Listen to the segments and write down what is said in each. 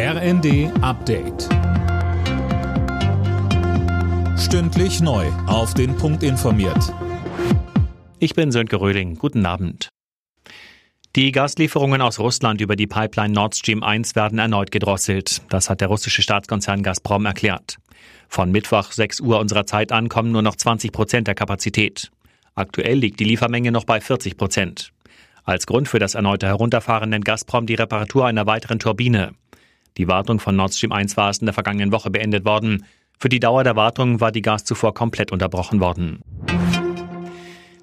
RND Update. Stündlich neu. Auf den Punkt informiert. Ich bin Sönke Röhling. Guten Abend. Die Gaslieferungen aus Russland über die Pipeline Nord Stream 1 werden erneut gedrosselt. Das hat der russische Staatskonzern Gazprom erklärt. Von Mittwoch 6 Uhr unserer Zeit an kommen nur noch 20 Prozent der Kapazität. Aktuell liegt die Liefermenge noch bei 40 Prozent. Als Grund für das erneute Herunterfahren nennt Gazprom die Reparatur einer weiteren Turbine. Die Wartung von Nord Stream 1 war es in der vergangenen Woche beendet worden. Für die Dauer der Wartung war die Gas zuvor komplett unterbrochen worden.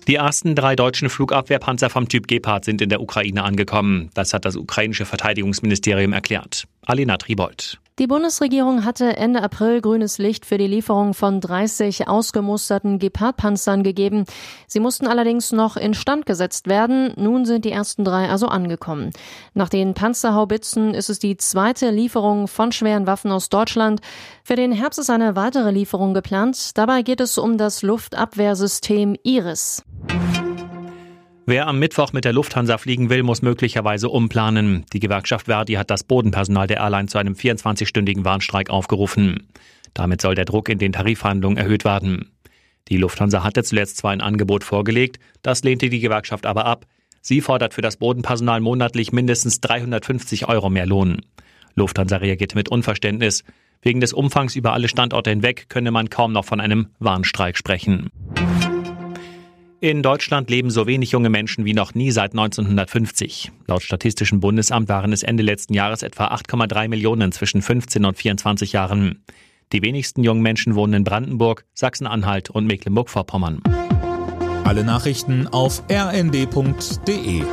Die ersten drei deutschen Flugabwehrpanzer vom Typ Gepard sind in der Ukraine angekommen. Das hat das ukrainische Verteidigungsministerium erklärt. Alina Tribold. Die Bundesregierung hatte Ende April grünes Licht für die Lieferung von 30 ausgemusterten Gepard-Panzern gegeben. Sie mussten allerdings noch instand gesetzt werden. Nun sind die ersten drei also angekommen. Nach den Panzerhaubitzen ist es die zweite Lieferung von schweren Waffen aus Deutschland. Für den Herbst ist eine weitere Lieferung geplant. Dabei geht es um das Luftabwehrsystem Iris. Wer am Mittwoch mit der Lufthansa fliegen will, muss möglicherweise umplanen. Die Gewerkschaft Verdi hat das Bodenpersonal der Airline zu einem 24-stündigen Warnstreik aufgerufen. Damit soll der Druck in den Tarifverhandlungen erhöht werden. Die Lufthansa hatte zuletzt zwar ein Angebot vorgelegt, das lehnte die Gewerkschaft aber ab. Sie fordert für das Bodenpersonal monatlich mindestens 350 Euro mehr Lohn. Lufthansa reagierte mit Unverständnis. Wegen des Umfangs über alle Standorte hinweg könne man kaum noch von einem Warnstreik sprechen. In Deutschland leben so wenig junge Menschen wie noch nie seit 1950. Laut Statistischem Bundesamt waren es Ende letzten Jahres etwa 8,3 Millionen zwischen 15 und 24 Jahren. Die wenigsten jungen Menschen wohnen in Brandenburg, Sachsen-Anhalt und Mecklenburg-Vorpommern. Alle Nachrichten auf rnd.de